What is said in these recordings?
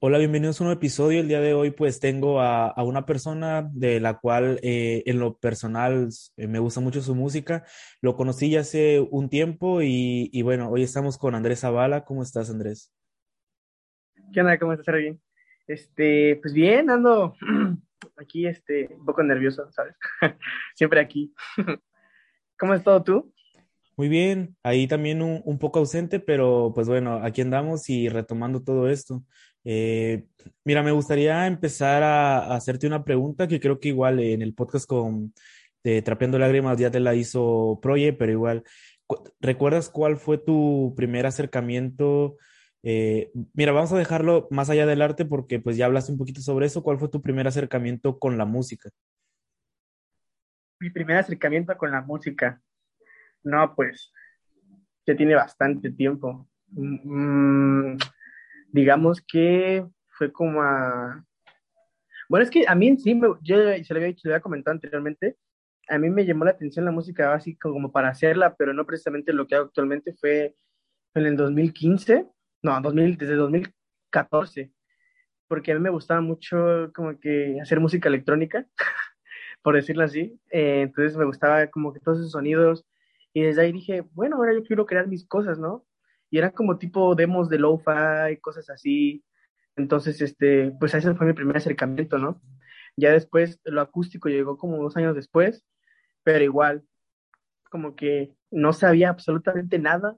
Hola, bienvenidos a un nuevo episodio. El día de hoy pues tengo a, a una persona de la cual eh, en lo personal eh, me gusta mucho su música. Lo conocí ya hace un tiempo y, y, bueno, hoy estamos con Andrés Zavala. ¿Cómo estás, Andrés? ¿Qué onda? ¿Cómo estás, bien? Este, pues bien, ando aquí este, un poco nervioso, ¿sabes? Siempre aquí. ¿Cómo has estado tú? Muy bien, ahí también un, un, poco ausente, pero pues bueno, aquí andamos y retomando todo esto. Eh, mira, me gustaría empezar a, hacerte una pregunta que creo que igual en el podcast con Trapeando Lágrimas ya te la hizo Proye, pero igual, ¿recuerdas cuál fue tu primer acercamiento? Eh, mira, vamos a dejarlo más allá del arte porque pues ya hablaste un poquito sobre eso. ¿Cuál fue tu primer acercamiento con la música? Mi primer acercamiento con la música. No, pues ya tiene bastante tiempo. Mm, digamos que fue como a... Bueno, es que a mí sí, me, yo se lo había dicho, lo había comentado anteriormente, a mí me llamó la atención la música básica como para hacerla, pero no precisamente lo que hago actualmente fue en el 2015, no, 2000, desde 2014, porque a mí me gustaba mucho como que hacer música electrónica, por decirlo así, eh, entonces me gustaba como que todos esos sonidos, y desde ahí dije, bueno, ahora yo quiero crear mis cosas, ¿no? Y eran como tipo demos de lo-fi, cosas así. Entonces, este, pues ese fue mi primer acercamiento, ¿no? Ya después lo acústico llegó como dos años después, pero igual, como que no sabía absolutamente nada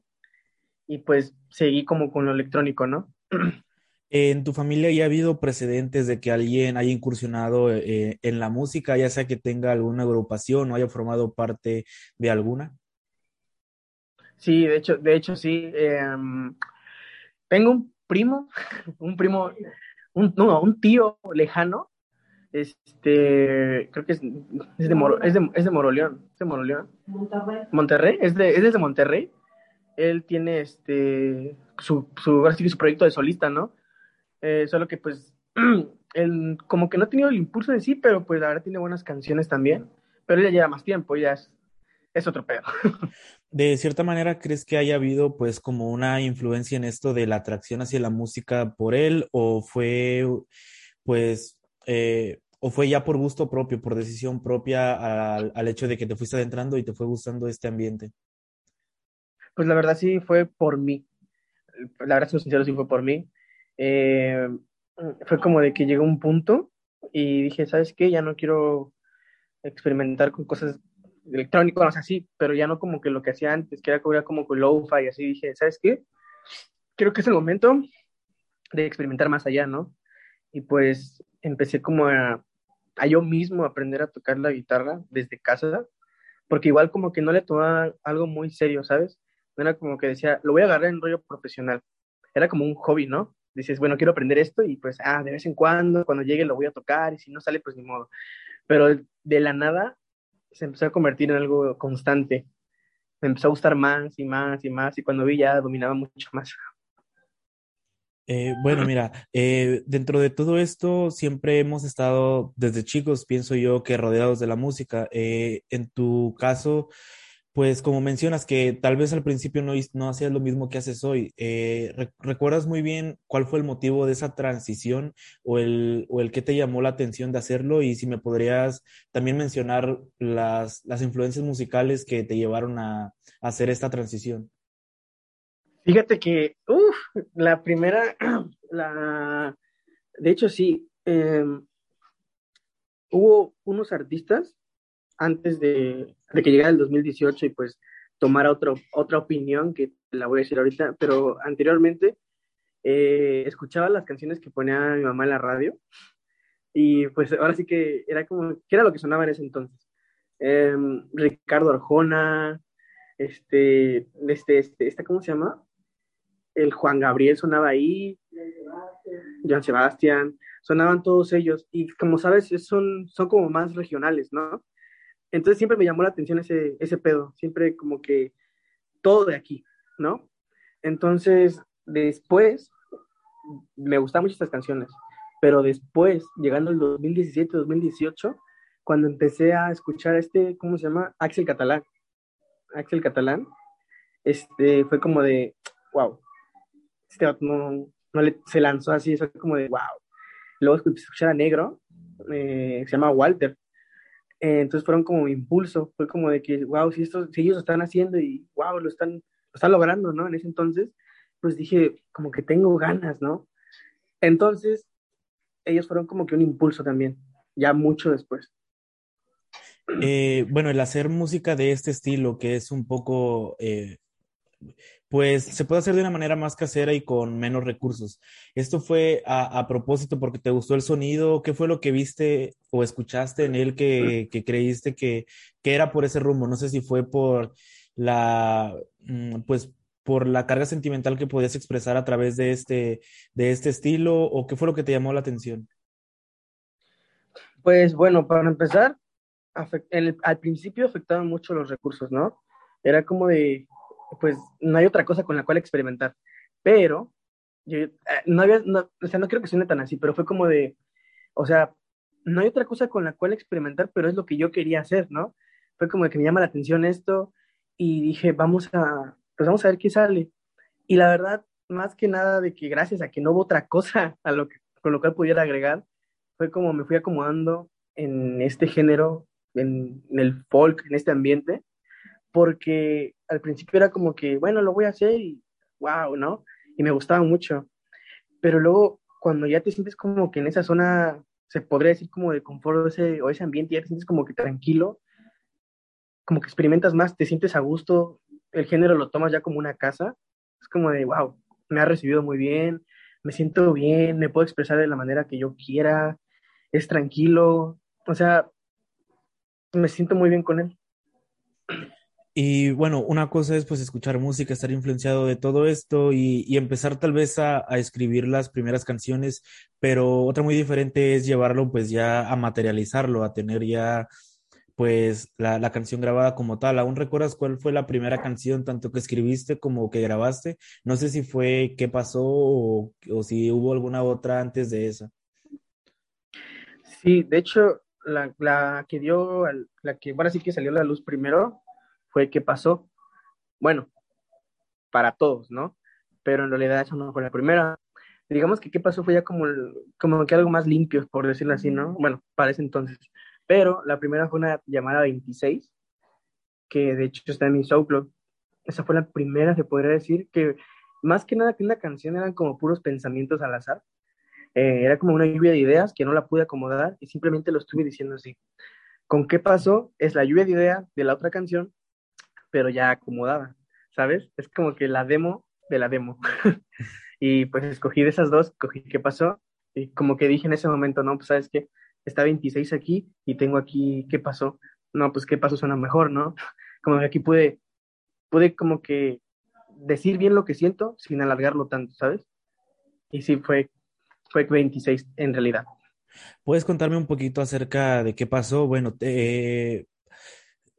y pues seguí como con lo electrónico, ¿no? ¿En tu familia ya ha habido precedentes de que alguien haya incursionado eh, en la música, ya sea que tenga alguna agrupación o haya formado parte de alguna? Sí, de hecho, de hecho sí. Eh, tengo un primo, un primo, un, no, un tío lejano. Este, creo que es, es, de, Moro, es, de, es de Moroleón. ¿Es de Moroleón? Monterrey. Monterrey, es, de, es desde Monterrey. Él tiene este, su, su, su proyecto de solista, ¿no? Eh, solo que pues, él como que no ha tenido el impulso de sí, pero pues ahora tiene buenas canciones también. Pero él ya lleva más tiempo, ya es, es otro pedo. de cierta manera, ¿crees que haya habido pues como una influencia en esto de la atracción hacia la música por él o fue pues eh, o fue ya por gusto propio, por decisión propia al, al, hecho de que te fuiste adentrando y te fue gustando este ambiente? Pues la verdad sí fue por mí. La verdad, soy sincero, sí fue por mí. Eh, fue como de que llegó un punto y dije, ¿sabes qué? Ya no quiero experimentar con cosas electrónico, no sé, así, pero ya no como que lo que hacía antes, que era como con lo-fi, así dije, ¿sabes qué? Creo que es el momento de experimentar más allá, ¿no? Y pues empecé como a, a yo mismo aprender a tocar la guitarra desde casa, porque igual como que no le tomaba algo muy serio, ¿sabes? No era como que decía, lo voy a agarrar en rollo profesional. Era como un hobby, ¿no? Dices, bueno, quiero aprender esto y pues, ah, de vez en cuando, cuando llegue lo voy a tocar y si no sale, pues ni modo. Pero de la nada se empezó a convertir en algo constante. Me empezó a gustar más y más y más y cuando vi ya dominaba mucho más. Eh, bueno, mira, eh, dentro de todo esto siempre hemos estado desde chicos, pienso yo, que rodeados de la música. Eh, en tu caso, pues como mencionas que tal vez al principio no, hacías lo mismo que haces hoy, eh, ¿recuerdas muy bien cuál fue el motivo de esa transición o el, o el que te llamó la atención de hacerlo? Y si me podrías también mencionar las, las influencias musicales que te llevaron a, hacer esta transición. Fíjate que, uff, la primera, la, de hecho sí, eh, hubo unos artistas antes de, que llegara el 2018 y pues tomara otro, otra opinión que la voy a decir ahorita, pero anteriormente eh, escuchaba las canciones que ponía mi mamá en la radio y pues ahora sí que era como, ¿qué era lo que sonaba en ese entonces? Eh, Ricardo Arjona, este, este, este, esta, ¿cómo se llama? El Juan Gabriel sonaba ahí, Joan Sebastián, sonaban todos ellos y como sabes, son, son como más regionales, ¿no? Entonces siempre me llamó la atención ese, ese pedo, siempre como que todo de aquí, ¿no? Entonces, después, me gustaban mucho estas canciones, pero después, llegando al 2017, 2018, cuando empecé a escuchar este, ¿cómo se llama? Axel Catalán. Axel Catalán, este, fue como de, wow, este no, no le, se lanzó así, fue como de, wow. Luego escuché a Negro, eh, se llama Walter, eh, entonces fueron como impulso, fue como de que, wow, si, esto, si ellos lo están haciendo y wow, lo están, lo están logrando, ¿no? En ese entonces, pues dije, como que tengo ganas, ¿no? Entonces, ellos fueron como que un impulso también, ya mucho después. Eh, bueno, el hacer música de este estilo, que es un poco, eh, pues se puede hacer de una manera más casera y con menos recursos. ¿Esto fue a, propósito porque te gustó el sonido? ¿Qué fue lo que viste o escuchaste en él que, creíste que, que, era por ese rumbo? No sé si fue por la, mm, pues por la carga sentimental que podías expresar a través de este, de este estilo o qué fue lo que te llamó la atención? Pues bueno, para empezar, al principio afectaban mucho los recursos, ¿no? Era como de, pues no hay otra cosa con la cual experimentar, pero yo, eh, no había, o sea, no creo que suene tan así, pero fue como de, o sea, no hay otra cosa con la cual experimentar, pero es lo que yo quería hacer, ¿no? Fue como de que me llama la atención esto y dije, vamos a, pues vamos a ver qué sale. Y la verdad, más que nada de que gracias a que no hubo otra cosa a lo que, con lo cual pudiera agregar, fue como me fui acomodando en este género, en, el folk, en este ambiente, porque al principio era como que, bueno, lo voy a hacer y wow, ¿no? Y me gustaba mucho. Pero luego, cuando ya te sientes como que en esa zona, se podría decir como de confort ese, o ese ambiente, ya te sientes como que tranquilo, como que experimentas más, te sientes a gusto, el género lo tomas ya como una casa, es como de, wow, me ha recibido muy bien, me siento bien, me puedo expresar de la manera que yo quiera, es tranquilo, o sea, me siento muy bien con él. Y bueno, una cosa es pues escuchar música, estar influenciado de todo esto y, empezar tal vez a, escribir las primeras canciones, pero otra muy diferente es llevarlo pues ya a materializarlo, a tener ya pues la, canción grabada como tal. ¿Aún recuerdas cuál fue la primera canción, tanto que escribiste como que grabaste? No sé si fue qué pasó o, o si hubo alguna otra antes de esa. Sí, de hecho, la, la que dio, la que ahora sí que salió a la luz primero fue qué pasó. Bueno, para todos, ¿no? Pero en realidad esa no fue la primera. Digamos que qué pasó fue ya como, como que algo más limpio, por decirlo así, ¿no? Bueno, para ese entonces. Pero la primera fue una llamada 26, que de hecho está en mi SoundCloud. Esa fue la primera, se podría decir, que más que nada que una canción eran como puros pensamientos al azar. Eh, era como una lluvia de ideas que no la pude acomodar y simplemente lo estuve diciendo así. ¿Con qué pasó? Es la lluvia de ideas de la otra canción, pero ya acomodada, ¿sabes? Es como que la demo de la demo. y pues escogí de esas dos, escogí qué pasó y como que dije en ese momento, no, pues sabes qué, está 26 aquí y tengo aquí, ¿qué pasó? No, pues qué pasó suena mejor, ¿no? Como que aquí pude, pude como que decir bien lo que siento sin alargarlo tanto, ¿sabes? Y sí, fue, fue 26 en realidad. ¿Puedes contarme un poquito acerca de qué pasó? Bueno, te,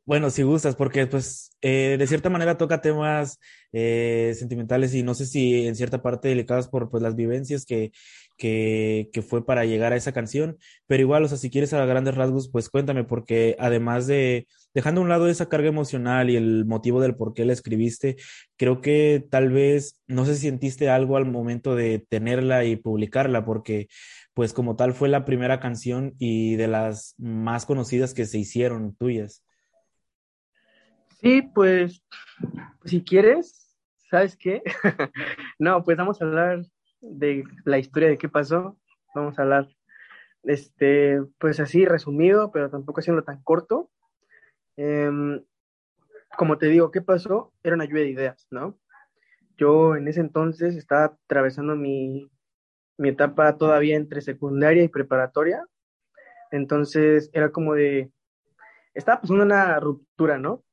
bueno, si gustas, porque pues eh, de cierta manera toca temas eh, sentimentales y no sé si en cierta parte delicadas por pues las vivencias que, que, que, fue para llegar a esa canción, pero igual, o sea, si quieres a grandes rasgos, pues cuéntame, porque además de, dejando a un lado esa carga emocional y el motivo del por qué la escribiste, creo que tal vez, no sé si sentiste algo al momento de tenerla y publicarla, porque pues como tal fue la primera canción y de las más conocidas que se hicieron tuyas. Sí, pues, si quieres, ¿sabes qué? no, pues vamos a hablar de la historia de qué pasó. Vamos a hablar, este, pues así resumido, pero tampoco haciendo tan corto. Em, como te digo, ¿qué pasó? Era una lluvia de ideas, ¿no? Yo en ese entonces estaba atravesando mi, mi etapa todavía entre secundaria y preparatoria. Entonces era como de, estaba pasando una ruptura, ¿no?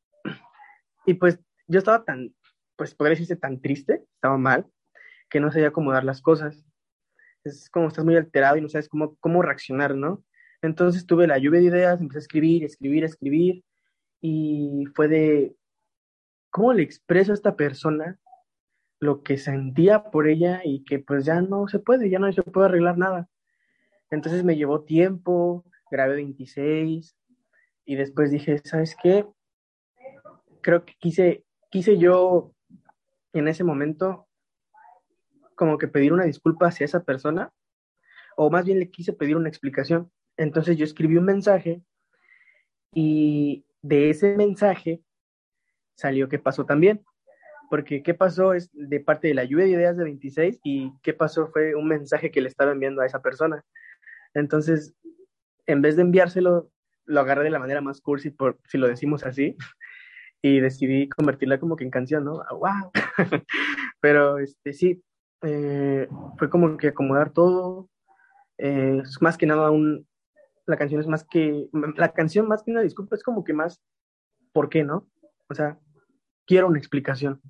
Y pues yo estaba tan, pues podría decirse tan triste, estaba mal, que no sabía acomodar las cosas. es como estás muy alterado y no sabes cómo, cómo reaccionar, ¿no? Entonces tuve la lluvia de ideas, empecé a escribir, escribir, escribir, y fue de, ¿cómo le expreso a esta persona lo que sentía por ella y que pues ya no se puede, ya no se puede arreglar nada? Entonces me llevó tiempo, grabé 26 y después dije, ¿sabes qué? Creo que quise, quise yo en ese momento como que pedir una disculpa hacia esa persona, o más bien le quise pedir una explicación. Entonces yo escribí un mensaje y de ese mensaje salió qué pasó también. Porque qué pasó es de parte de la lluvia de ideas de 26 y qué pasó fue un mensaje que le estaba enviando a esa persona. Entonces, en vez de enviárselo, lo agarré de la manera más cursi, por, si lo decimos así, y decidí convertirla como que en canción, ¿no? ¡Wow! Ah, Pero este, sí, eh, fue como que acomodar todo. Eh, es más que nada un, la canción es más que, la canción más que una disculpa es como que más, ¿por qué no? O sea, quiero una explicación.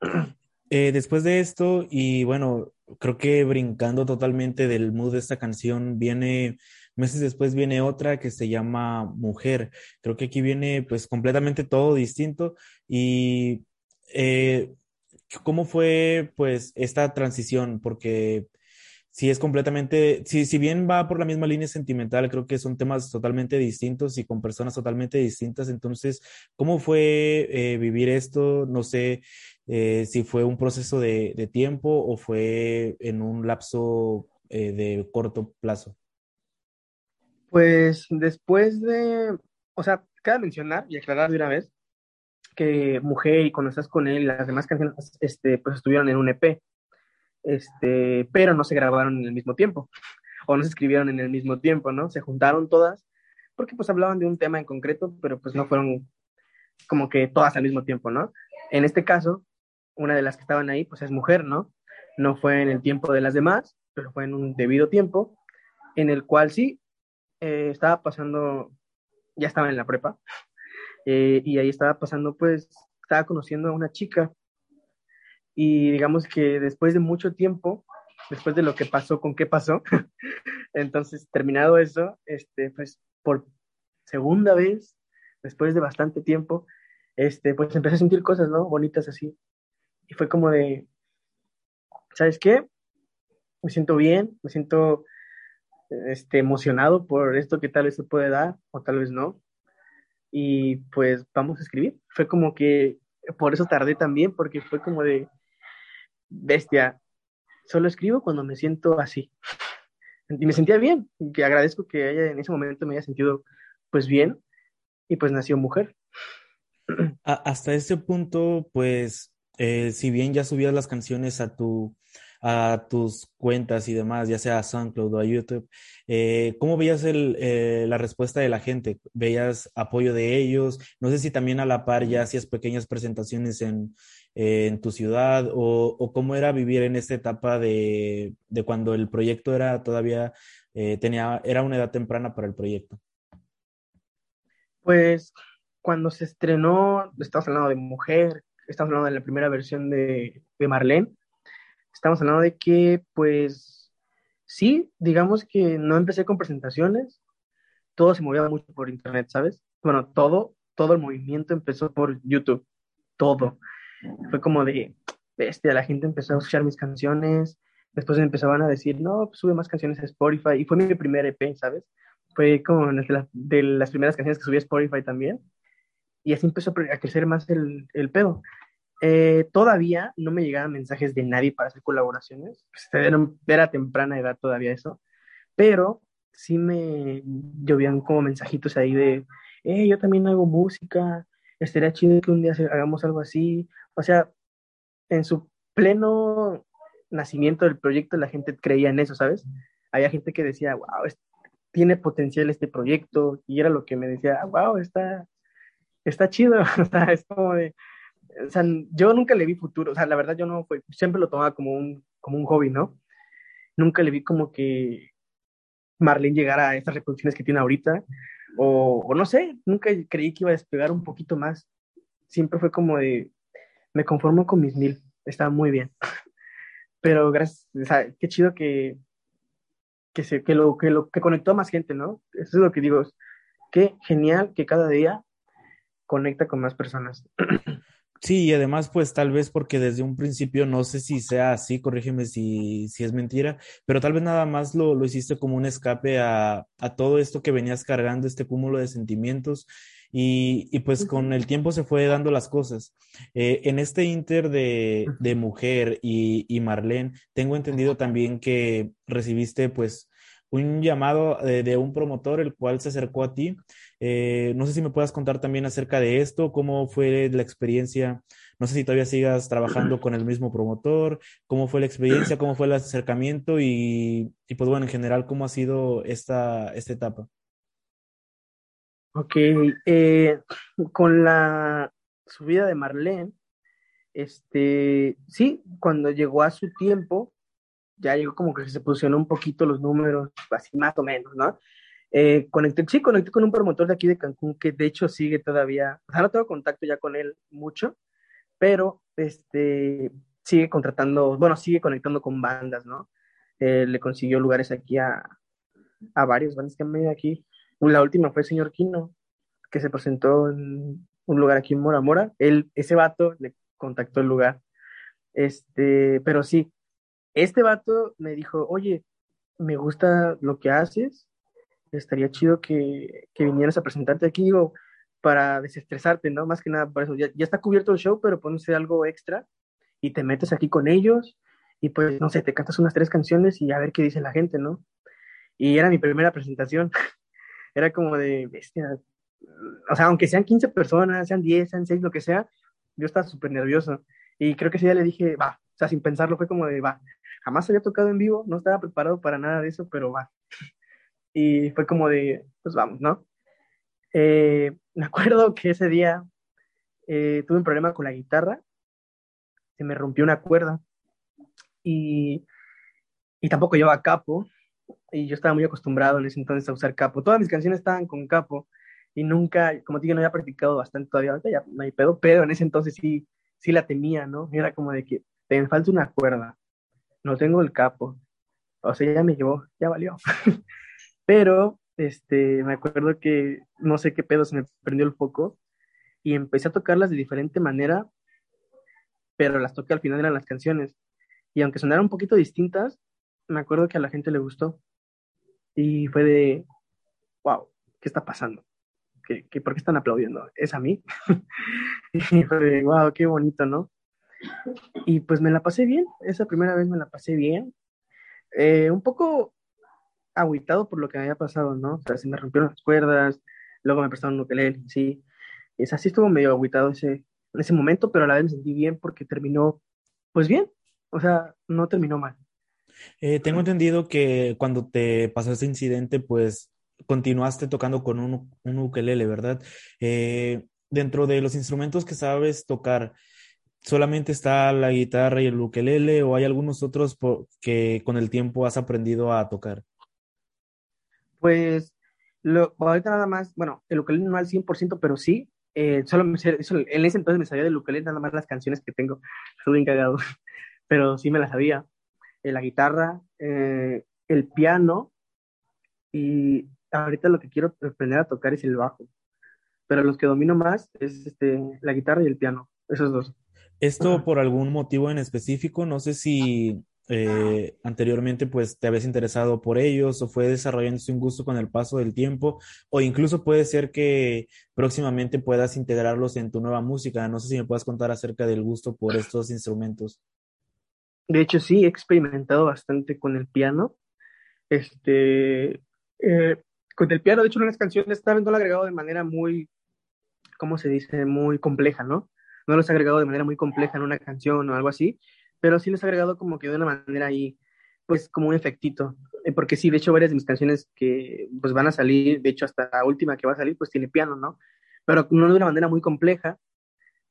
Eh, después de esto, y bueno, creo que brincando totalmente del mood de esta canción, viene, meses después viene otra que se llama Mujer. Creo que aquí viene pues completamente todo distinto. Y eh, ¿cómo fue pues esta transición? Porque si es completamente, si, si bien va por la misma línea sentimental, creo que son temas totalmente distintos y con personas totalmente distintas. Entonces, ¿cómo fue eh, vivir esto? No sé eh, si fue un proceso de, tiempo o fue en un lapso de corto plazo. Pues después de, o sea, cabe mencionar y aclarar de una vez que Mujer y cuando con él, las demás canciones, este, pues estuvieron en un EP este, pero no se grabaron en el mismo tiempo, o no se escribieron en el mismo tiempo, ¿no? Se juntaron todas, porque pues hablaban de un tema en concreto, pero pues no fueron como que todas al mismo tiempo, ¿no? En este caso, una de las que estaban ahí, pues es mujer, ¿no? No fue en el tiempo de las demás, pero fue en un debido tiempo, en el cual sí, eh, estaba pasando, ya estaba en la prepa, eh, y ahí estaba pasando, pues, estaba conociendo a una chica y digamos que después de mucho tiempo, después de lo que pasó con qué pasó, entonces terminado eso, este, pues por segunda vez, después de bastante tiempo, este, pues empecé a sentir cosas, ¿no? Bonitas así. Y fue como de, ¿sabes qué? Me siento bien, me siento este, emocionado por esto que tal vez se puede dar o tal vez no. Y pues vamos a escribir. Fue como que, por eso tardé también, porque fue como de, bestia, solo escribo cuando me siento así. Y me sentía bien, que agradezco que ella en ese momento me haya sentido pues bien y pues nació mujer. hasta ese punto, pues, eh, si bien ya subías las canciones a tu a tus cuentas y demás, ya sea a SoundCloud o a YouTube, eh, ¿cómo veías eh, la respuesta de la gente? ¿Veías apoyo de ellos? No sé si también a la par ya hacías pequeñas presentaciones en, en tu ciudad o, o, cómo era vivir en esta etapa de, de cuando el proyecto era todavía, eh, tenía, era una edad temprana para el proyecto. Pues cuando se estrenó, estamos hablando de Mujer, estamos hablando de la primera versión de, de Marlene, estamos hablando de que pues sí, digamos que no empecé con presentaciones, todo se movía mucho por internet, ¿sabes? Bueno, todo, todo el movimiento empezó por YouTube, todo fue como de, bestia, la gente empezó a escuchar mis canciones, después empezaban a decir, no, pues sube más canciones a Spotify, y fue mi primer EP, ¿sabes? Fue como de, de las primeras canciones que subí a Spotify también, y así empezó a crecer más el, el pedo. Eh, todavía no me llegaban mensajes de nadie para hacer colaboraciones, pues, era, temprana edad todavía eso, pero sí me llovían como mensajitos ahí de, eh, yo también hago música, estaría chido que un día hagamos algo así. O sea, en su pleno nacimiento del proyecto la gente creía en eso, ¿sabes? Había gente que decía, wow, tiene potencial este proyecto, y era lo que me decía, wow, está, está chido, o sea, es como de, o sea, yo nunca le vi futuro, o sea, la verdad yo no fue, siempre lo tomaba como un, como un hobby, ¿no? Nunca le vi como que Marlene llegara a estas reproducciones que tiene ahorita, o, no sé, nunca creí que iba a despegar un poquito más. Siempre fue como de, me conformo con mis mil, está muy bien. pero gracias, o sea, qué chido que, que, se, que, lo, que, lo, que conectó a más gente, ¿no? Eso es lo que digo, qué genial que cada día conecta con más personas. Sí, y además, pues tal vez porque desde un principio, no sé si sea así, corrígeme si, si es mentira, pero tal vez nada más lo, lo hiciste como un escape a, a, todo esto que venías cargando, este cúmulo de sentimientos, y, y pues con el tiempo se fue dando las cosas. Eh, en este inter de, de Mujer y, y Marlene, tengo entendido también que recibiste pues un llamado de, de, un promotor, el cual se acercó a ti. Eh, no sé si me puedas contar también acerca de esto, cómo fue la experiencia. No sé si todavía sigas trabajando con el mismo promotor, cómo fue la experiencia, cómo fue el acercamiento y, y pues bueno, en general, cómo ha sido esta, esta etapa. Ok, eh, con la subida de Marlene, este, sí, cuando llegó a su tiempo, ya llegó como que se pusieron un poquito los números, así más o menos, ¿no? Eh, conecté, sí, conecté con un promotor de aquí de Cancún que de hecho sigue todavía, o sea, no tengo contacto ya con él mucho, pero este, sigue contratando, bueno, sigue conectando con bandas, ¿no? Eh, le consiguió lugares aquí a, a varios bandas que han venido aquí. La última fue el señor Quino, que se presentó en un lugar aquí en Mora Mora. Él, ese vato le contactó el lugar. Este, pero sí, este vato me dijo, oye, me gusta lo que haces, estaría chido que, que vinieras a presentarte aquí, digo, para desestresarte, ¿no? Más que nada por eso, ya, ya está cubierto el show, pero pones algo extra y te metes aquí con ellos y pues, no sé, te cantas unas tres canciones y a ver qué dice la gente, ¿no? Y era mi primera presentación, era como de, bestia, o sea, aunque sean 15 personas, sean 10, sean 6, lo que sea, yo estaba súper nervioso y creo que ese día le dije, va, o sea, sin pensarlo fue como de, va, jamás había tocado en vivo, no estaba preparado para nada de eso, pero va. Y fue como de, pues vamos, ¿no? Eh, me acuerdo que ese día eh, tuve un problema con la guitarra, se me rompió una cuerda y, y tampoco llevaba capo, y yo estaba muy acostumbrado en ese entonces a usar capo. Todas mis canciones estaban con capo y nunca, como te digo, no había practicado bastante todavía, ahorita ya no hay pedo, pero en ese entonces sí, sí la tenía, ¿no? Era como de que te falta una cuerda no tengo el capo. O sea, ya me llevó, ya valió. Pero, este, me acuerdo que no sé qué pedo se me prendió el foco y empecé a tocarlas de diferente manera, pero las toqué al final eran las canciones. Y aunque sonaran un poquito distintas, me acuerdo que a la gente le gustó. Y fue de, wow, ¿qué está pasando? ¿Qué, qué, por qué están aplaudiendo? ¿Es a mí? y fue de, wow, qué bonito, ¿no? Y pues me la pasé bien, esa primera vez me la pasé bien. Eh, un poco agüitado por lo que había pasado, ¿no? O sea, se me rompieron las cuerdas, luego me prestaron un ukelele, sí. Es así estuvo medio agüitado ese, ese momento, pero a la vez me sentí bien porque terminó, pues bien, o sea, no terminó mal. Eh, tengo entendido que cuando te pasó este incidente, pues continuaste tocando con un, un ukelele, ¿verdad? Eh, dentro de los instrumentos que sabes tocar, solamente está la guitarra y el ukelele o hay algunos otros que con el tiempo has aprendido a tocar? Pues lo, ahorita nada más, bueno, el ukelele no al 100%, pero sí, eh, solo me, eso, en ese entonces me sabía del ukelele nada más las canciones que tengo, estuve bien cagado, pero sí me las sabía. Eh, la guitarra, eh, el piano y ahorita lo que quiero aprender a tocar es el bajo, pero los que domino más es este, la guitarra y el piano, esos dos. Esto por algún motivo en específico, no sé si eh, anteriormente pues te habías interesado por ellos o fue desarrollándose un gusto con el paso del tiempo o incluso puede ser que próximamente puedas integrarlos en tu nueva música. No sé si me puedes contar acerca del gusto por estos instrumentos. De hecho, sí, he experimentado bastante con el piano. Este, eh, con el piano, de hecho, en las canciones vez no lo he agregado de manera muy, ¿cómo se dice? Muy compleja, ¿no? no los he agregado de manera muy compleja en una canción o algo así, pero sí los he agregado como que de una manera ahí, pues como un efectito, eh, porque sí, de hecho varias de mis canciones que pues van a salir, de hecho hasta la última que va a salir, pues tiene piano, ¿no? Pero no de una manera muy compleja,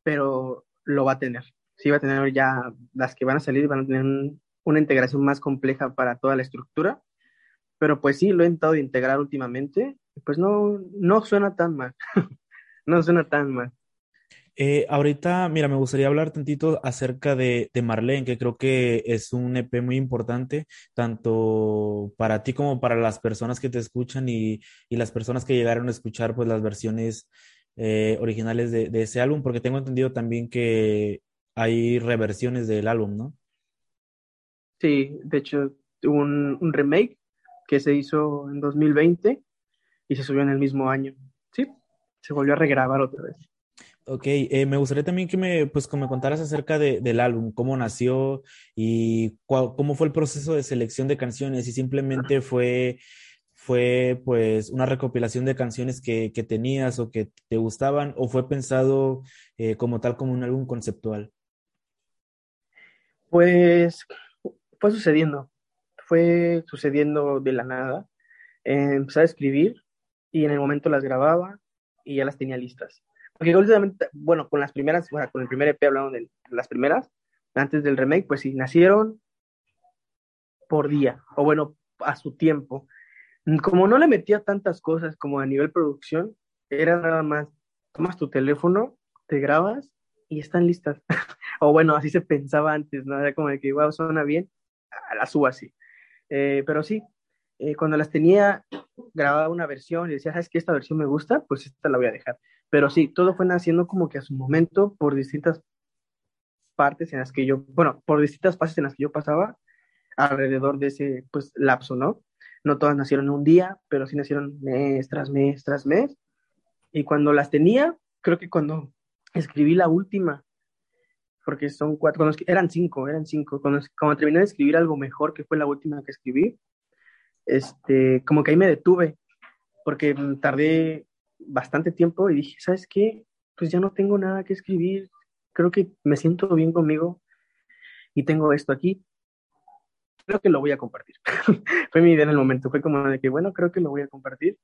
pero lo va a tener. Sí va a tener ya, las que van a salir van a tener una integración más compleja para toda la estructura, pero pues sí, lo he intentado de integrar últimamente, pues no, no suena tan mal, no suena tan mal. Eh, ahorita, mira, me gustaría hablar tantito acerca de, de Marlene, que creo que es un EP muy importante, tanto para ti como para las personas que te escuchan y, y las personas que llegaron a escuchar pues las versiones eh, originales de, de ese álbum, porque tengo entendido también que hay reversiones del álbum, ¿no? Sí, de hecho, un, un remake que se hizo en 2020 y se subió en el mismo año. Sí, se volvió a regrabar otra vez. Ok, eh, me gustaría también que me, pues, que me contaras acerca de, del álbum, cómo nació y cómo fue el proceso de selección de canciones, si simplemente fue, fue pues una recopilación de canciones que, que tenías o que te gustaban, o fue pensado eh, como tal como un álbum conceptual. Pues fue sucediendo, fue sucediendo de la nada. Empecé a escribir y en el momento las grababa y ya las tenía listas. Porque últimamente, bueno, con las primeras, bueno, con el primer EP hablando de las primeras, antes del remake, pues sí, nacieron por día, o bueno, a su tiempo. Como no le metía tantas cosas como a nivel producción, era nada más, tomas tu teléfono, te grabas y están listas. O bueno, así se pensaba antes, ¿no? Era como de que, wow, suena bien, la subo así. Eh, pero sí, eh, cuando las tenía, grababa una versión y decía, ¿sabes qué? Esta versión me gusta, pues esta la voy a dejar. Pero sí, todo fue naciendo como que a su momento por distintas partes en las que yo, bueno, por distintas fases en las que yo pasaba alrededor de ese, pues, lapso, ¿no? No todas nacieron en un día, pero sí nacieron mes tras mes tras mes. Y cuando las tenía, creo que cuando escribí la última, porque son cuatro, cuando, eran cinco, eran cinco. Cuando, cuando terminé de escribir algo mejor, que fue la última que escribí, este, como que ahí me detuve, porque tardé bastante tiempo y dije, ¿sabes qué? Pues ya no tengo nada que escribir, creo que me siento bien conmigo y tengo esto aquí. Creo que lo voy a compartir. fue mi idea en el momento, fue como de que, bueno, creo que lo voy a compartir.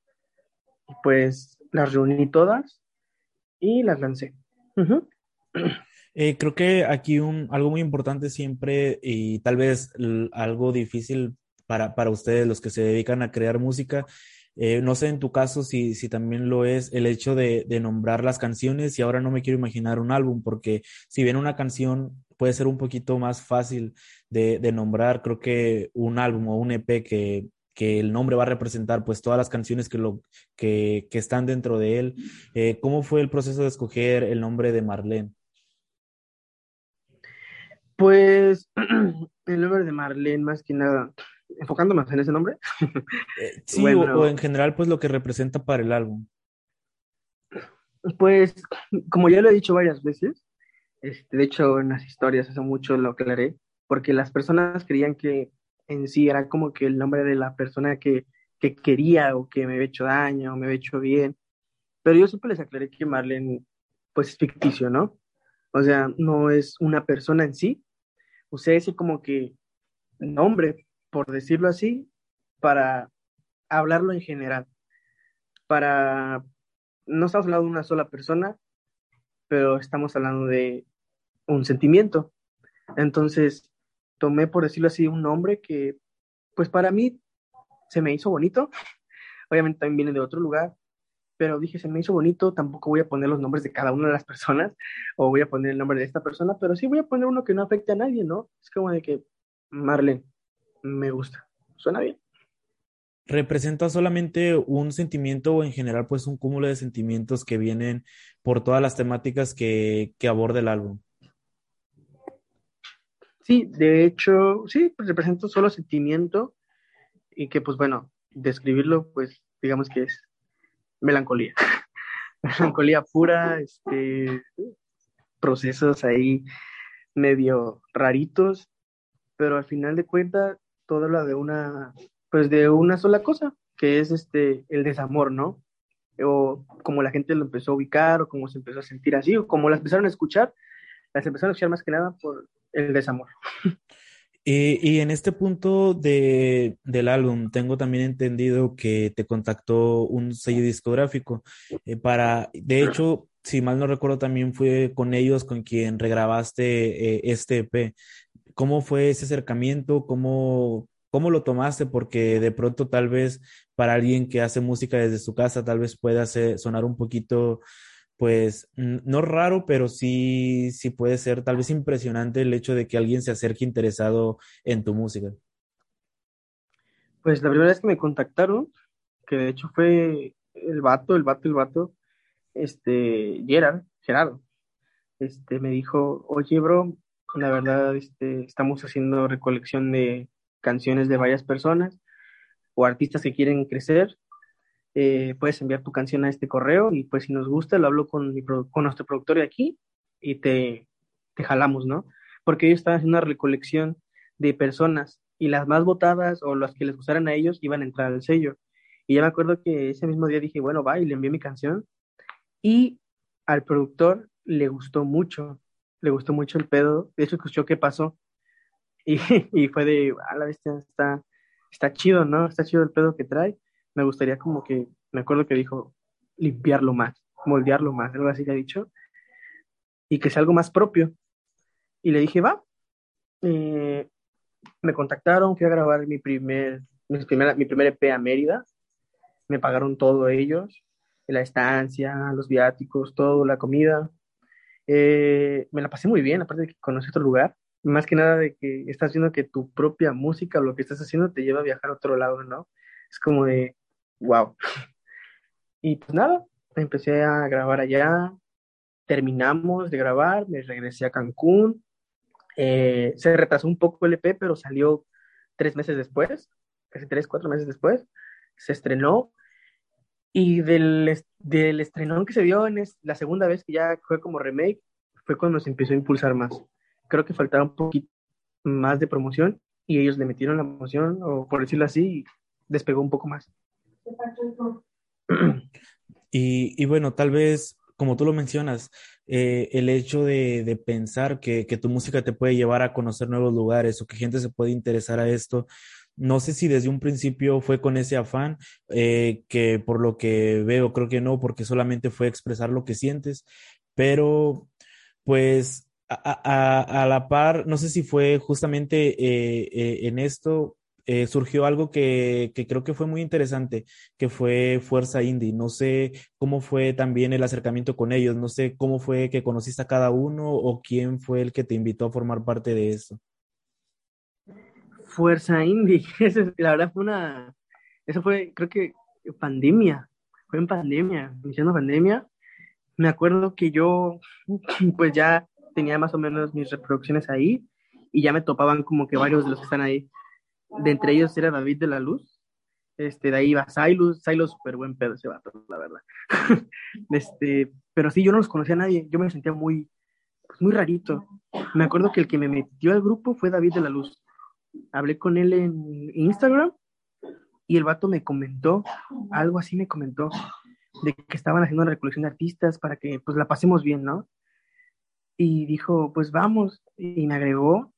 Y pues las reuní todas y las lancé. Uh -huh. Eh, creo que aquí un, algo muy importante siempre y tal vez algo difícil para, para ustedes, los que se dedican a crear música, eh, no sé en tu caso si, si también lo es el hecho de, nombrar las canciones y ahora no me quiero imaginar un álbum porque si bien una canción puede ser un poquito más fácil de, de nombrar, creo que un álbum o un EP que, que el nombre va a representar pues todas las canciones que, lo, que, que están dentro de él. Eh, ¿Cómo fue el proceso de escoger el nombre de Marlene? Pues el nombre de Marlene, más que nada, enfocándonos en ese nombre. Eh, sí, bueno, o, o, en general, pues lo que representa para el álbum. Pues, como ya lo he dicho varias veces, este, de hecho en las historias hace mucho lo aclaré, porque las personas creían que en sí era como que el nombre de la persona que, que quería o que me había hecho daño o me había hecho bien, pero yo siempre les aclaré que Marlene, pues es ficticio, ¿no? O sea, no es una persona en sí, usé ese como que nombre, por decirlo así, para hablarlo en general, para, no estamos hablando de una sola persona, pero estamos hablando de un sentimiento. Entonces, tomé, por decirlo así, un nombre que, pues para mí, se me hizo bonito. Obviamente también viene de otro lugar, pero dije, se me hizo bonito, tampoco voy a poner los nombres de cada una de las personas, o voy a poner el nombre de esta persona, pero sí voy a poner uno que no afecte a nadie, ¿no? Es como de que, Marlene, me gusta, suena bien. ¿Representa solamente un sentimiento o en general pues un cúmulo de sentimientos que vienen por todas las temáticas que, que aborda el álbum? Sí, de hecho, sí, pues representa solo sentimiento y que pues bueno, describirlo pues digamos que es melancolía. melancolía pura, este, procesos ahí medio raritos, pero al final de cuentas todo habla de una, pues de una sola cosa, que es este, el desamor, ¿no? O como la gente lo empezó a ubicar, o como se empezó a sentir así, o como las empezaron a escuchar, las empezaron a escuchar más que nada por el desamor. Y, y, en este punto de, del álbum, tengo también entendido que te contactó un sello discográfico eh, para, de hecho, si mal no recuerdo, también fue con ellos con quien regrabaste eh, este EP. ¿Cómo fue ese acercamiento? ¿Cómo, ¿Cómo lo tomaste? Porque de pronto tal vez para alguien que hace música desde su casa, tal vez pueda hacer, sonar un poquito pues no raro, pero sí, sí puede ser tal vez impresionante el hecho de que alguien se acerque interesado en tu música. Pues la primera vez que me contactaron, que de hecho fue el vato, el vato, el vato, este, Gerard, Gerardo, este, me dijo, oye, bro, la verdad, este, estamos haciendo recolección de canciones de varias personas o artistas que quieren crecer. Eh, puedes enviar tu canción a este correo y pues si nos gusta lo hablo con, nuestro productor de aquí y te, te jalamos, ¿no? Porque ellos estaban haciendo una recolección de personas y las más votadas o las que les gustaran a ellos iban a entrar al sello. Y ya me acuerdo que ese mismo día dije, bueno, va, y le envié mi canción. Y al productor le gustó mucho, le gustó mucho el pedo. De hecho, escuchó qué pasó. Y, y fue de, a la vez está, está chido, ¿no? Está chido el pedo que trae. Me gustaría como que, me acuerdo que dijo, limpiarlo más, moldearlo más, algo así que ha dicho. Y que sea algo más propio. Y le dije, va. Eh, me contactaron, fui a grabar mi primer, mi, primera, mi primer EP a Mérida me pagaron todo ellos, la estancia, los viáticos, todo, la comida. Eh, me la pasé muy bien, aparte de que conocí otro lugar, más que nada de que estás viendo que tu propia música lo que estás haciendo te lleva a viajar a otro lado, ¿no? Es como de, wow. Y pues nada, empecé a grabar allá, terminamos de grabar, me regresé a Cancún, eh, se retrasó un poco el EP, pero salió tres meses después, casi tres, cuatro meses después, se estrenó y del, del estrenón que se dio en la segunda vez que ya fue como remake, fue cuando se empezó a impulsar más. Creo que faltaba un poquito más de promoción y ellos le metieron la promoción, o por decirlo así, y despegó un poco más. Y, y bueno, tal vez, como tú lo mencionas, eh, el hecho de, de pensar que, que, tu música te puede llevar a conocer nuevos lugares o que gente se puede interesar a esto, no sé si desde un principio fue con ese afán, eh, que por lo que veo creo que no, porque solamente fue expresar lo que sientes, pero pues a, la par, no sé si fue justamente eh, eh, en esto, surgió algo que, que, creo que fue muy interesante, que fue Fuerza Indie. No sé cómo fue también el acercamiento con ellos, no sé cómo fue que conociste a cada uno o quién fue el que te invitó a formar parte de eso. Fuerza Indie. la verdad fue una, eso fue, creo que pandemia, fue en pandemia, iniciando pandemia. Me acuerdo que yo, pues ya tenía más o menos mis reproducciones ahí y ya me topaban como que varios de los que están ahí. De entre ellos era David de la Luz, este, de ahí iba Silos, Silos súper buen pedo ese vato, la verdad. este, pero sí, yo no los conocía a nadie, yo me sentía muy, pues muy rarito. Me acuerdo que el que me metió al grupo fue David de la Luz hablé con él en Instagram y el vato me comentó, algo así me comentó, de que estaban haciendo una recolección de artistas para que pues la pasemos bien, ¿no? Y dijo, pues vamos, y me agregó,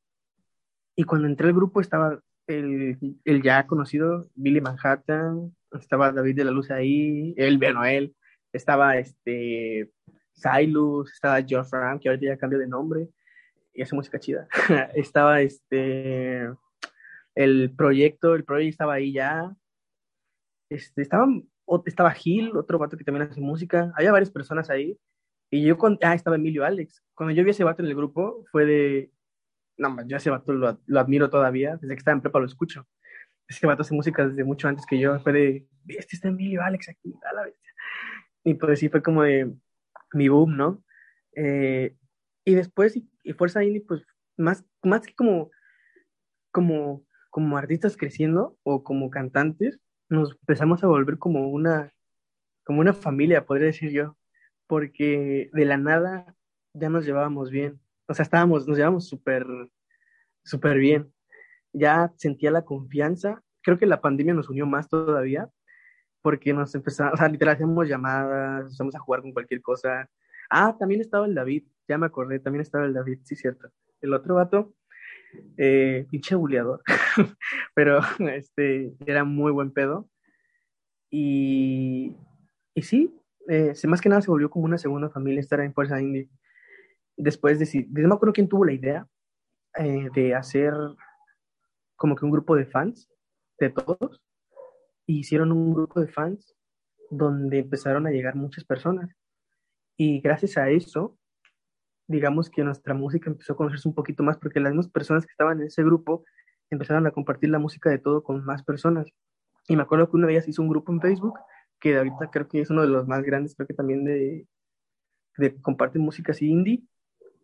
y cuando entré al grupo estaba el, ya conocido Billy Manhattan, estaba David de la Luz ahí, él, él, estaba este, Silus, estaba Geoff Frank, que ahorita ya cambió de nombre, y hace música chida, estaba este el proyecto, el proyecto estaba ahí ya. Este, estaba, estaba Gil, otro vato que también hace música. Había varias personas ahí. Y yo, con, ah, estaba Emilio Alex. Cuando yo vi a ese vato en el grupo, fue de, no, yo ese vato lo, lo, admiro todavía. Desde que estaba en prepa lo escucho. Ese vato hace música desde mucho antes que yo. Fue de, este está Emilio Alex aquí, a la bestia. Y pues sí, fue como de mi boom, ¿no? Eh, y después, y, y Fuerza Indie, pues más, más que como, como como artistas creciendo o como cantantes, nos empezamos a volver como una, como una familia, podría decir yo, porque de la nada ya nos llevábamos bien, o sea, estábamos, nos llevábamos súper, súper bien, ya sentía la confianza, creo que la pandemia nos unió más todavía, porque nos empezamos, o sea, literal hacíamos llamadas, empezamos a jugar con cualquier cosa. Ah, también estaba el David, ya me acordé, también estaba el David, sí, cierto. El otro vato, eh, pinche buleador, pero este, era muy buen pedo. Y, y sí, eh, más que nada se volvió como una segunda familia estar en Fuerza Indie. Después de, no me acuerdo quién tuvo la idea eh, de hacer como que un grupo de fans de todos. hicieron un grupo de fans donde empezaron a llegar muchas personas. Y gracias a eso, digamos que nuestra música empezó a conocerse un poquito más porque las mismas personas que estaban en ese grupo empezaron a compartir la música de todo con más personas. Y me acuerdo que una de ellas hizo un grupo en Facebook, que ahorita creo que es uno de los más grandes, creo que también de, de compartir música así indie,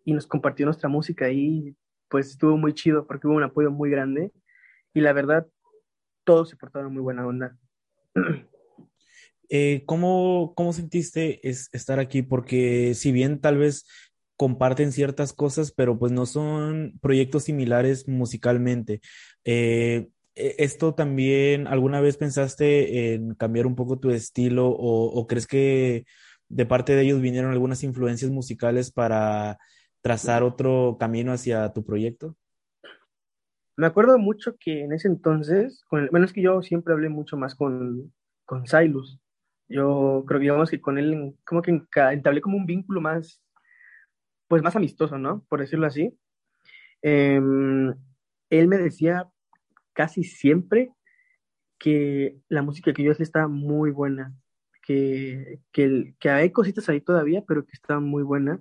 y nos compartió nuestra música y pues estuvo muy chido porque hubo un apoyo muy grande y la verdad todos se portaron muy buena onda. Eh, ¿cómo, ¿Cómo sentiste es estar aquí? Porque si bien tal vez comparten ciertas cosas, pero pues no son proyectos similares musicalmente. Eh, e, ¿Esto también alguna vez pensaste en cambiar un poco tu estilo o, crees que de parte de ellos vinieron algunas influencias musicales para trazar otro camino hacia tu proyecto? Me acuerdo mucho que en ese entonces, con bueno, es que yo siempre hablé mucho más con, con Silus. Yo creo que digamos que con él como que entablé como un vínculo más pues más amistoso, ¿no? Por decirlo así. Em, él me decía casi siempre que la música que yo hacía estaba muy buena, que, que, que hay cositas ahí todavía, pero que estaba muy buena,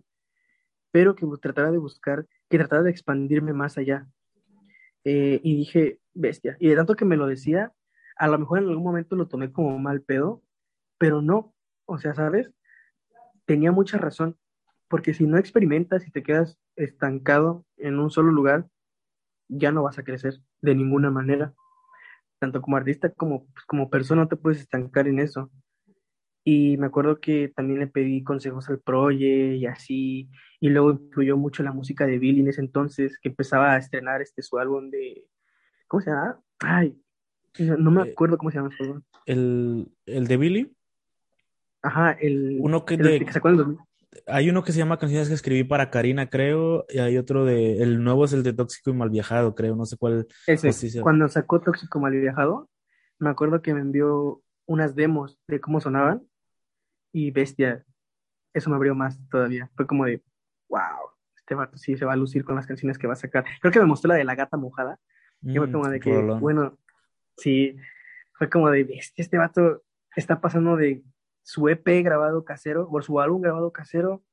pero que tratara de buscar, que tratara de expandirme más allá. Eh, y dije, bestia. Y de tanto que me lo decía, a lo mejor en algún momento lo tomé como mal pedo, pero no, o sea, ¿sabes? Tenía mucha razón porque si no experimentas y te quedas estancado en un solo lugar, ya no vas a crecer de ninguna manera. Tanto como artista como, pues, como persona no te puedes estancar en eso. Y me acuerdo que también le pedí consejos al Proye y así, y luego influyó mucho la música de Billy en ese entonces, que empezaba a estrenar este su álbum de, ¿cómo se llama? Ay, no, me eh, acuerdo cómo se llama ¿El, el de Billy? Ajá, el, Uno que, el que sacó en el 2000 hay uno que se llama Canciones que escribí para Karina, creo, y hay otro de, el nuevo es el de Tóxico y Malviajado, creo, no sé cuál. Ese, cuando sacó Tóxico y Malviajado, me acuerdo que me envió unas demos de cómo sonaban, y bestia, eso me abrió más todavía. Fue como de, wow, este vato sí se va a lucir con las canciones que va a sacar. Creo que me mostró la de la gata mojada, y fue mm, como de que, bueno, sí, fue como de, bestia, este vato está pasando de su EP grabado casero, o su álbum grabado casero,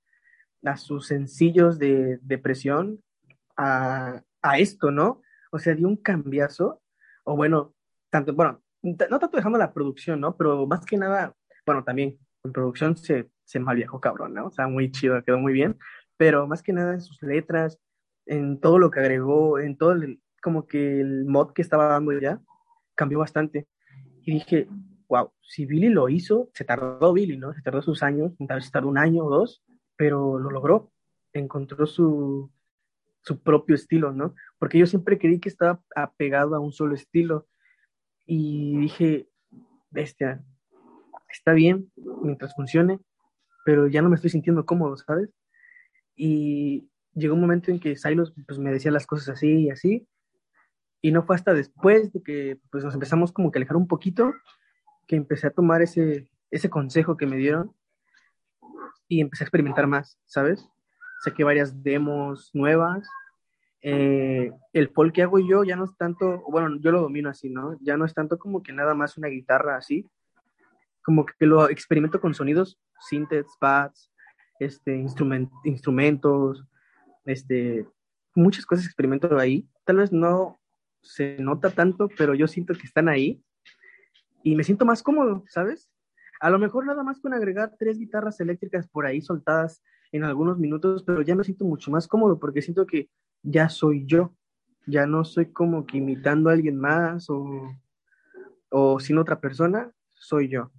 a sus sencillos de depresión, a, a esto, ¿no? O sea, dio un cambiazo, o bueno, tanto, bueno, no tanto dejando la producción, ¿no? Pero más que nada, bueno, también en producción se, se mal viajó cabrón, ¿no? O sea, muy chido, quedó muy bien, pero más que nada en sus letras, en todo lo que agregó, en todo el, como que el mod que estaba dando ya, cambió bastante. Y dije, wow, si Billy lo hizo, se tardó Billy, ¿no? Se tardó sus años, tal vez tardó un año o dos, pero lo logró, encontró su, su propio estilo, ¿no? Porque yo siempre creí que estaba apegado a un solo estilo y dije, bestia, está bien mientras funcione, pero ya no me estoy sintiendo cómodo, ¿sabes? Y llegó un momento en que Silos pues, me decía las cosas así y así, y no fue hasta después de que pues, nos empezamos como que alejar un poquito que empecé a tomar ese, ese consejo que me dieron y empecé a experimentar más, ¿sabes? Saqué varias demos nuevas. Eh, el folk que hago yo ya no es tanto, bueno, yo lo domino así, ¿no? Ya no es tanto como que nada más una guitarra así, como que lo experimento con sonidos, synths, pads, este, instrumentos, este, muchas cosas experimento ahí. Tal vez no se nota tanto, pero yo siento que están ahí y me siento más cómodo, ¿sabes? A lo mejor nada más con agregar tres guitarras eléctricas por ahí soltadas en algunos minutos, pero ya me siento mucho más cómodo porque siento que ya soy yo, ya no soy como que imitando a alguien más o, o sin otra persona, soy yo.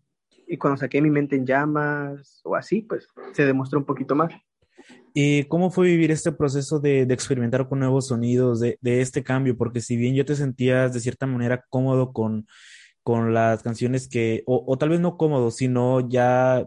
Y cuando saqué mi mente en llamas o así, pues se demostró un poquito más. ¿Y cómo fue vivir este proceso de, de experimentar con nuevos sonidos, de, de, este cambio? Porque si bien yo te sentías de cierta manera cómodo con con las canciones que, o, o tal vez no cómodo, sino ya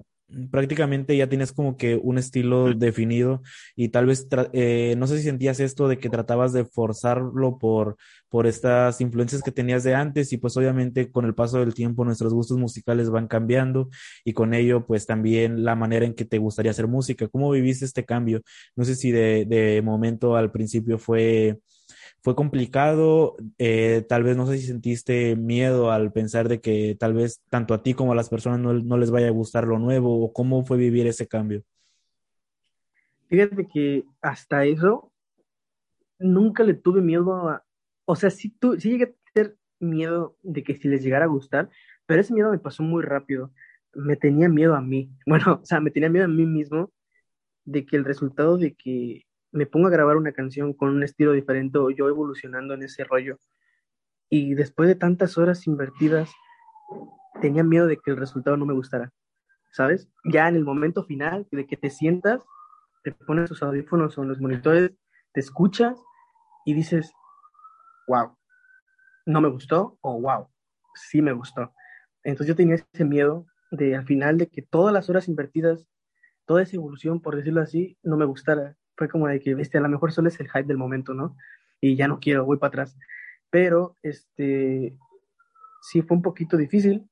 prácticamente ya tienes como que un estilo definido y tal vez, eh, no sé si sentías esto de que tratabas de forzarlo por, por estas influencias que tenías de antes y pues obviamente con el paso del tiempo nuestros gustos musicales van cambiando y con ello pues también la manera en que te gustaría hacer música. ¿Cómo viviste este cambio? No sé si de, de momento al principio fue fue complicado, eh, tal vez no sé si sentiste miedo al pensar de que tal vez tanto a ti como a las personas no, les vaya a gustar lo nuevo o cómo fue vivir ese cambio. Fíjate que hasta eso nunca le tuve miedo a, o sea, sí, tu, sí llegué a tener miedo de que si les llegara a gustar, pero ese miedo me pasó muy rápido. Me tenía miedo a mí, bueno, o sea, me tenía miedo a mí mismo de que el resultado de que me ponga a grabar una canción con un estilo diferente o yo evolucionando en ese rollo y después de tantas horas invertidas tenía miedo de que el resultado no me gustara, ¿sabes? Ya en el momento final de que te sientas, te pones tus audífonos o los monitores, te escuchas y dices, wow, no me gustó o wow, sí me gustó. Entonces yo tenía ese miedo de al final de que todas las horas invertidas, toda esa evolución, por decirlo así, no me gustara. Fue como de que, viste, a lo mejor solo es el hype del momento, ¿no? Y ya no quiero, voy para atrás. Pero, este, sí fue un poquito difícil.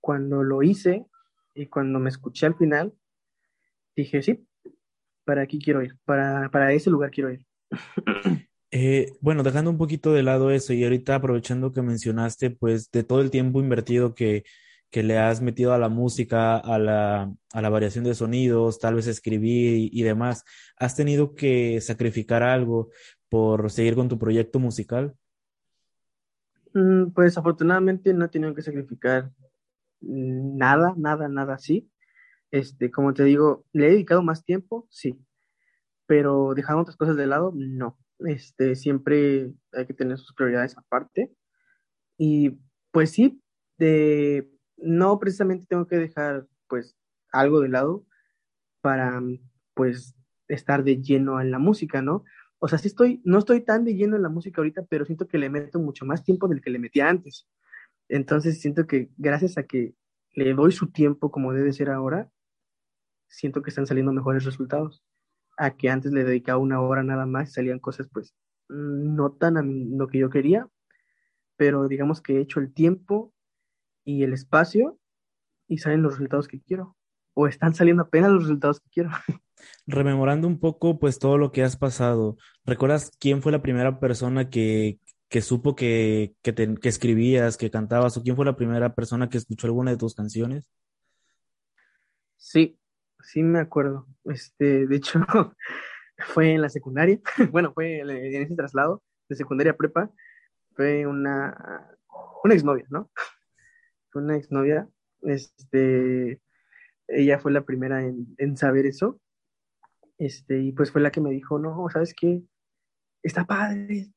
Cuando lo hice y cuando me escuché al final, dije, sí, para aquí quiero ir, para, para ese lugar quiero ir. Eh, bueno, dejando un poquito de lado eso y ahorita aprovechando que mencionaste, pues, de todo el tiempo invertido que, que le has metido a la música, a la, a la variación de sonidos, tal vez escribir y, demás, ¿has tenido que sacrificar algo por seguir con tu proyecto musical? Mm, Pues afortunadamente no he tenido que sacrificar nada, nada, nada así. Este, como te digo, le he dedicado más tiempo, sí, pero dejando otras cosas de lado, no. Este, siempre hay que tener sus prioridades aparte. Y pues sí, de, no precisamente tengo que dejar pues algo de lado para pues estar de lleno en la música, ¿no? O sea, sí estoy, no estoy tan de lleno en la música ahorita, pero siento que le meto mucho más tiempo del que le metía antes. Entonces siento que gracias a que le doy su tiempo como debe ser ahora, siento que están saliendo mejores resultados. A que antes le dedicaba una hora nada más salían cosas pues mm, no tan a lo que yo quería, pero digamos que he hecho el tiempo y el espacio y salen los resultados que quiero. O están saliendo apenas los resultados que quiero. Rememorando un poco, pues, todo lo que has pasado, ¿recuerdas quién fue la primera persona que, que supo que, que, te- que escribías, que cantabas, o quién fue la primera persona que escuchó alguna de tus canciones? Sí, sí me acuerdo. Este, de hecho, fue en la secundaria. Bueno, fue en en ese traslado de secundaria a prepa. Fue una, una exnovia, ¿no? Una exnovia. Este, ella fue la primera en, en saber eso. Este, y pues fue la que me dijo, no, ¿sabes qué? Está padre.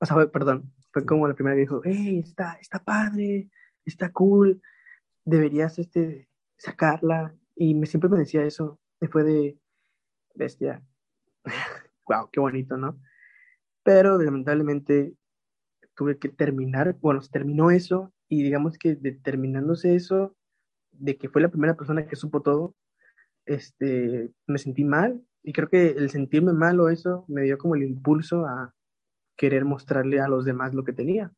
O sea, perdón, fue como la primera que dijo, hey, está, está padre, está cool, deberías este, sacarla. Y me, siempre me decía eso, después de bestia. Wow, qué bonito, ¿no? Pero lamentablemente tuve que terminar, bueno, se terminó eso y digamos que de, terminándose eso, de que fue la primera persona que supo todo, este, me sentí mal y creo que el sentirme mal o eso me dio como el impulso a querer mostrarle a los demás lo que tenía.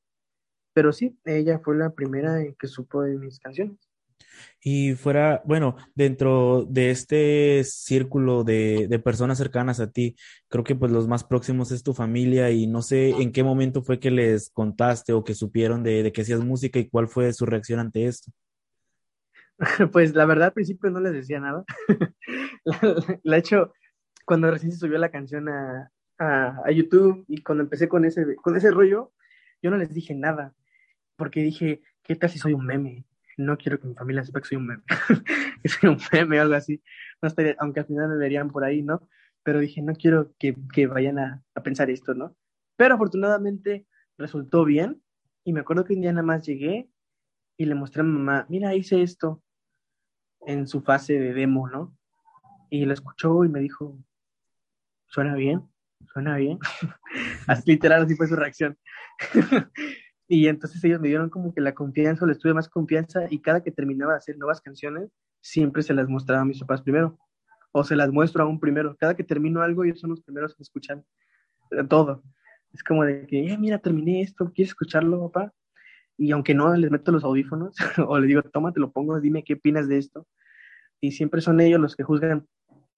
Pero sí, ella fue la primera en que supo de mis canciones. Y fuera, bueno, dentro de este círculo de, de personas cercanas a ti, creo que pues los más próximos es tu familia y no sé en qué momento fue que les contaste o que supieron de, que hacías música y cuál fue su reacción ante esto. Pues la verdad al principio no les decía nada. La hecho, cuando recién se subió la canción a, a, a YouTube y cuando empecé con ese, con ese rollo, yo no les dije nada, porque dije, ¿qué tal si soy un meme? No quiero que mi familia sepa que soy un meme, que soy un meme o algo así. No estaría, aunque al final me verían por ahí, ¿no? Pero dije, no quiero que, que vayan a, pensar esto, ¿no? Pero afortunadamente resultó bien y me acuerdo que un día nada más llegué y le mostré a mi mamá, mira, hice esto en su fase de demo, ¿no? Y lo escuchó y me dijo, suena bien, suena bien. Así literal, así fue su reacción. y entonces ellos me dieron como que la confianza, les tuve más confianza y cada que terminaba de hacer nuevas canciones, siempre se las mostraba a mis papás primero. O se las muestro aún primero. Cada que termino algo, ellos son los primeros que escuchan eh, todo. Es como de que, eh, mira, terminé esto, ¿quieres escucharlo, papá? Y aunque no les meto los audífonos, o les digo, toma, te lo pongo, dime qué opinas de esto. Y siempre son ellos los que juzgan,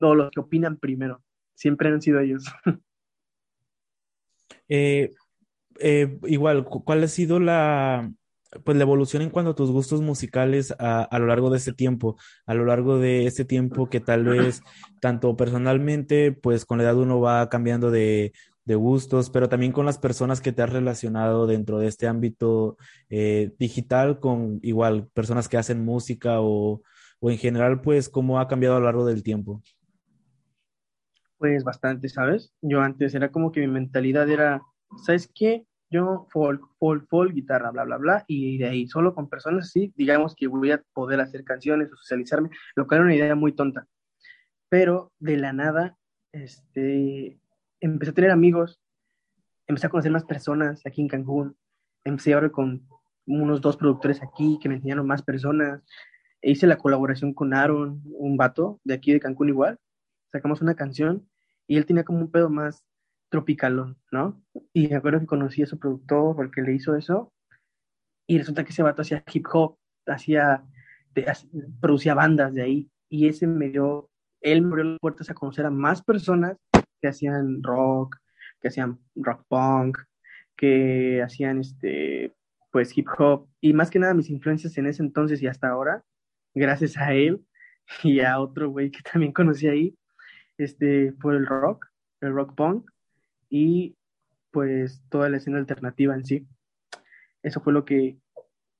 o los que opinan primero. Siempre han sido ellos. Eh, eh, igual, cu- ¿cuál ha sido la, pues la evolución en cuanto a tus gustos musicales a, a, lo largo de este tiempo, a lo largo de este tiempo que tal vez tanto personalmente, pues con la edad uno va cambiando de, de gustos, pero también con las personas que te has relacionado dentro de este ámbito eh, digital, con igual personas que hacen música o, o en general, pues cómo ha cambiado a lo largo del tiempo. Pues bastante, ¿sabes? Yo antes era como que mi mentalidad era, ¿sabes qué? Yo folk, folk, folk, guitarra, bla, bla, bla, y de ahí solo con personas así, digamos que voy a poder hacer canciones o socializarme, lo cual era una idea muy tonta. Pero de la nada, este, empecé a tener amigos, empecé a conocer más personas aquí en Cancún, empecé ahora con unos dos productores aquí que me enseñaron más personas, e hice la colaboración con Aaron, un vato de aquí de Cancún igual, sacamos una canción y él tenía como un pedo más tropicalón, ¿no? Y me acuerdo que conocí a su productor porque le hizo eso. Y resulta que ese vato hacía hip hop, hacía, producía bandas de ahí. Y ese me dio, él me abrió las puertas a conocer a más personas que hacían rock, que hacían rock punk, que hacían este, pues hip hop. Y más que nada mis influencias en ese entonces y hasta ahora, gracias a él y a otro güey que también conocí ahí, este, fue el rock, el rock punk y pues toda la escena alternativa en sí. Eso fue lo que,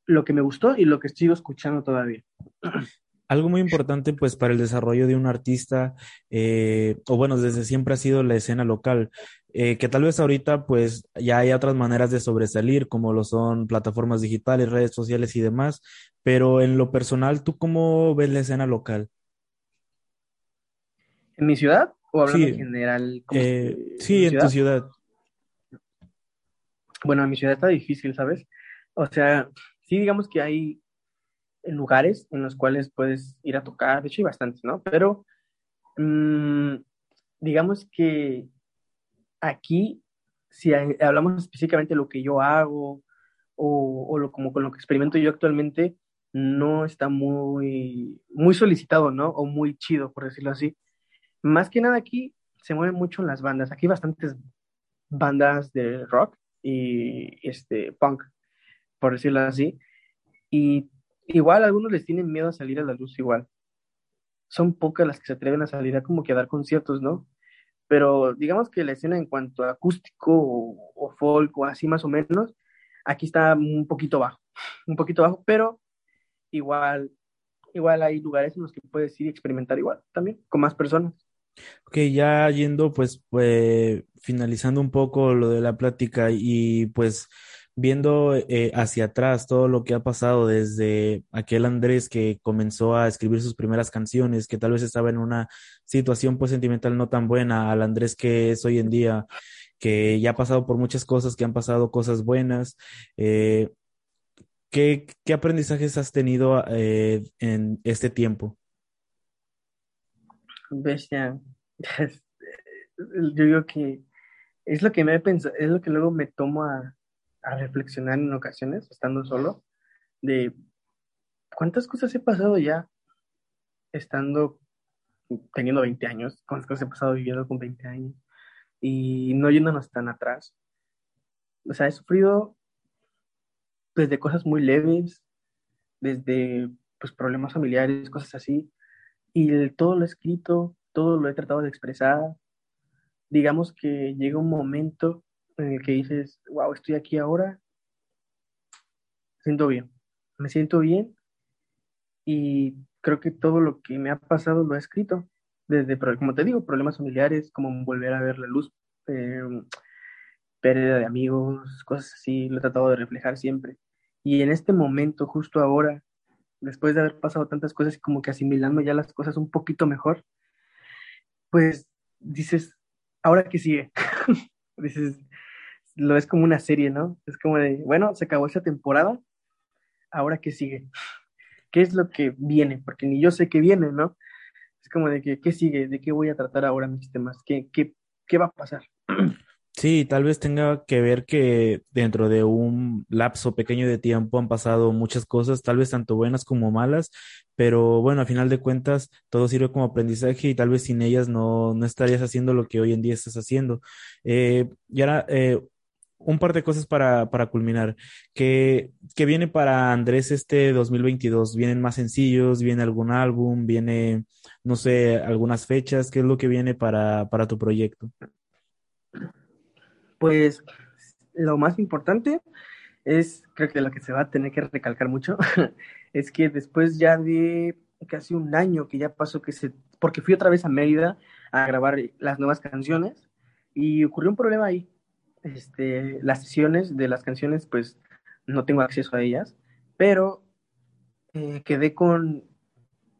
lo que me gustó y lo que sigo escuchando todavía. Algo muy importante pues para el desarrollo de un artista, eh, o bueno, desde siempre ha sido la escena local, eh, que tal vez ahorita pues ya hay otras maneras de sobresalir, como lo son plataformas digitales, redes sociales y demás, pero en lo personal, ¿tú cómo ves la escena local? ¿En mi ciudad o hablando en general? Eh, sí, en tu ciudad. Bueno, en mi ciudad está difícil, ¿sabes? O sea, sí digamos que hay lugares en los cuales puedes ir a tocar, de hecho hay bastantes, ¿no? Pero mmm, digamos que aquí, si hablamos específicamente de lo que yo hago o, o lo, como con lo que experimento yo actualmente, no está muy, muy solicitado, ¿no? O muy chido, por decirlo así. Más que nada aquí se mueven mucho las bandas. Aquí hay bastantes bandas de rock y este punk, por decirlo así. Y igual algunos les tienen miedo a salir a la luz igual. Son pocas las que se atreven a salir a como que a dar conciertos, ¿no? Pero digamos que la escena en cuanto a acústico o, folk o así más o menos, aquí está un poquito bajo, un poquito bajo, pero igual, igual hay lugares en los que puedes ir y experimentar igual también, con más personas. Ok, ya yendo pues, pues finalizando un poco lo de la plática y pues viendo eh, hacia atrás todo lo que ha pasado desde aquel Andrés que comenzó a escribir sus primeras canciones, que tal vez estaba en una situación pues sentimental no tan buena, al Andrés que es hoy en día, que ya ha pasado por muchas cosas, que han pasado cosas buenas. Eh, ¿qué, ¿qué, aprendizajes has tenido eh, en este tiempo? Bestia, yo digo que es lo que me he pensado, es lo que luego me tomo a, reflexionar en ocasiones, estando solo, de cuántas cosas he pasado ya estando, teniendo 20 años, cuántas cosas he pasado viviendo con 20 años y no yéndonos tan atrás. O sea, he sufrido desde cosas muy leves, desde pues, problemas familiares, cosas así, y todo lo escrito, todo lo he tratado de expresar. Digamos que llega un momento en el que dices, wow, estoy aquí ahora, siento bien, me siento bien y creo que todo lo que me ha pasado lo he escrito, desde, como te digo, problemas familiares, como volver a ver la luz, em, pérdida de amigos, cosas así, lo he tratado de reflejar siempre. Y en este momento, justo ahora, después de haber pasado tantas cosas y como que asimilando ya las cosas un poquito mejor, pues dices, ¿ahora qué sigue? dices, lo es como una serie, ¿no? Es como de, bueno, se acabó esa temporada, ahora qué sigue, qué es lo que viene, porque ni yo sé qué viene, ¿no? Es como de que, ¿qué sigue? ¿De qué voy a tratar ahora mis temas? ¿Qué, qué, qué va a pasar? Sí, tal vez tenga que ver que dentro de un lapso pequeño de tiempo han pasado muchas cosas, tal vez tanto buenas como malas, pero bueno, a final de cuentas todo sirve como aprendizaje y tal vez sin ellas no, no estarías haciendo lo que hoy en día estás haciendo. Eh, y ahora, eh, un par de cosas para, para culminar. ¿Qué, ¿Qué, viene para Andrés este 2022? ¿Vienen más sencillos? ¿Viene algún álbum? ¿Viene, no sé, algunas fechas? ¿Qué es lo que viene para, para tu proyecto? Pues lo más importante es, creo que lo que se va a tener que recalcar mucho, es que después ya de casi un año que ya pasó que se, porque fui otra vez a Mérida a grabar las nuevas canciones y ocurrió un problema ahí este, las sesiones de las canciones, pues no tengo acceso a ellas, pero eh, quedé con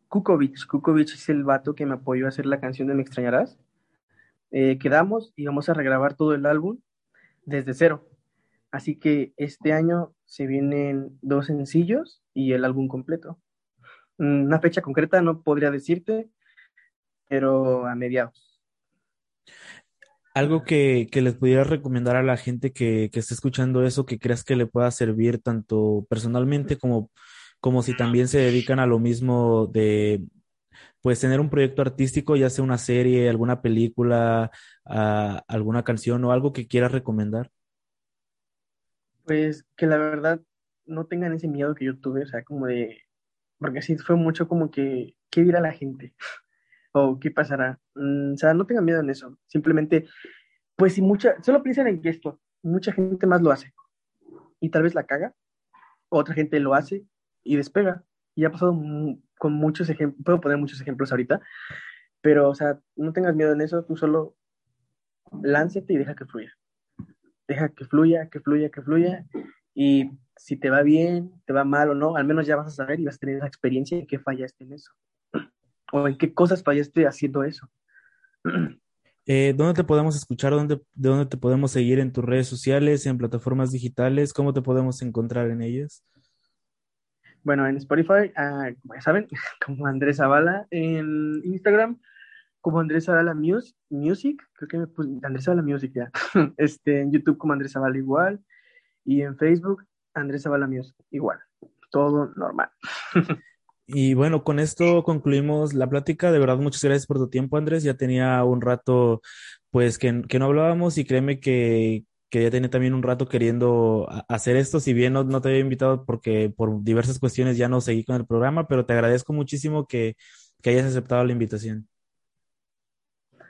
Kukovic. Kukovic es el vato que me apoyó a hacer la canción de Me extrañarás. Eh, quedamos y vamos a regrabar todo el álbum desde cero. Así que este año se vienen dos sencillos y el álbum completo. Una fecha concreta no podría decirte, pero a mediados. Algo que, les pudiera recomendar a la gente que, que esté escuchando eso, que creas que le pueda servir tanto personalmente como, como si también se dedican a lo mismo de, pues, tener un proyecto artístico, ya sea una serie, alguna película, alguna canción o algo que quieras recomendar? Pues que la verdad no tengan ese miedo que yo tuve, o sea, como de, porque así fue mucho como que, ¿qué dirá la gente? o qué pasará. Mm, o sea, no tengan miedo en eso. Simplemente, pues si mucha, solo piensen en que esto, mucha gente más lo hace. Y tal vez la caga, otra gente lo hace y despega. Y ha pasado con muchos ejemplos, puedo poner muchos ejemplos ahorita, pero, o sea, no tengas miedo en eso, tú solo lánzate y deja que fluya. Deja que fluya, que fluya, que fluya. Y si te va bien, te va mal o no, al menos ya vas a saber y vas a tener esa experiencia de que fallaste en eso o en qué cosas fallaste haciendo eso. Eh, ¿Dónde te podemos escuchar? ¿Dónde, ¿De dónde te podemos seguir en tus redes sociales, en plataformas digitales? ¿Cómo te podemos encontrar en ellas? Bueno, en Spotify, ah, como ya saben, como Andrés Zavala, en Instagram, como Andrés Zavala Music, creo que me puse Andrés Zavala Music ya, este, en YouTube como Andrés Zavala igual, y en Facebook, Andrés Zavala Music igual, todo normal. Y bueno, con esto concluimos la plática. De verdad, muchas gracias por tu tiempo, Andrés. Ya tenía un rato, pues, que, que no hablábamos y créeme que, que ya tenía también un rato queriendo hacer esto. Si bien no, no, te había invitado porque por diversas cuestiones ya no seguí con el programa, pero te agradezco muchísimo que, que hayas aceptado la invitación.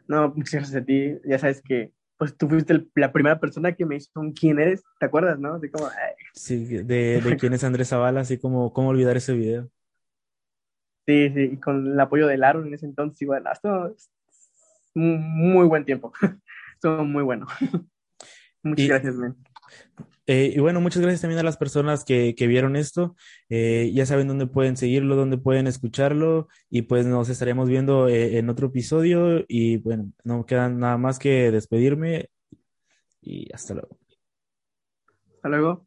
No, muchas gracias a ti. Ya sabes que pues tú fuiste la primera persona que me hizo un quién eres, ¿te acuerdas, no? Así como, Sí, de, de quién es Andrés Zavala, así como cómo olvidar ese video. Sí, sí, y con el apoyo de Laro en ese entonces, y bueno, es muy buen tiempo. Estuvo muy bueno. Muchas gracias, men. Eh, y bueno, muchas gracias también a las personas que, que vieron esto. Eh, ya saben dónde pueden seguirlo, dónde pueden escucharlo y pues nos estaremos viendo eh, en otro episodio y bueno, no queda nada más que despedirme y hasta luego. Hasta luego.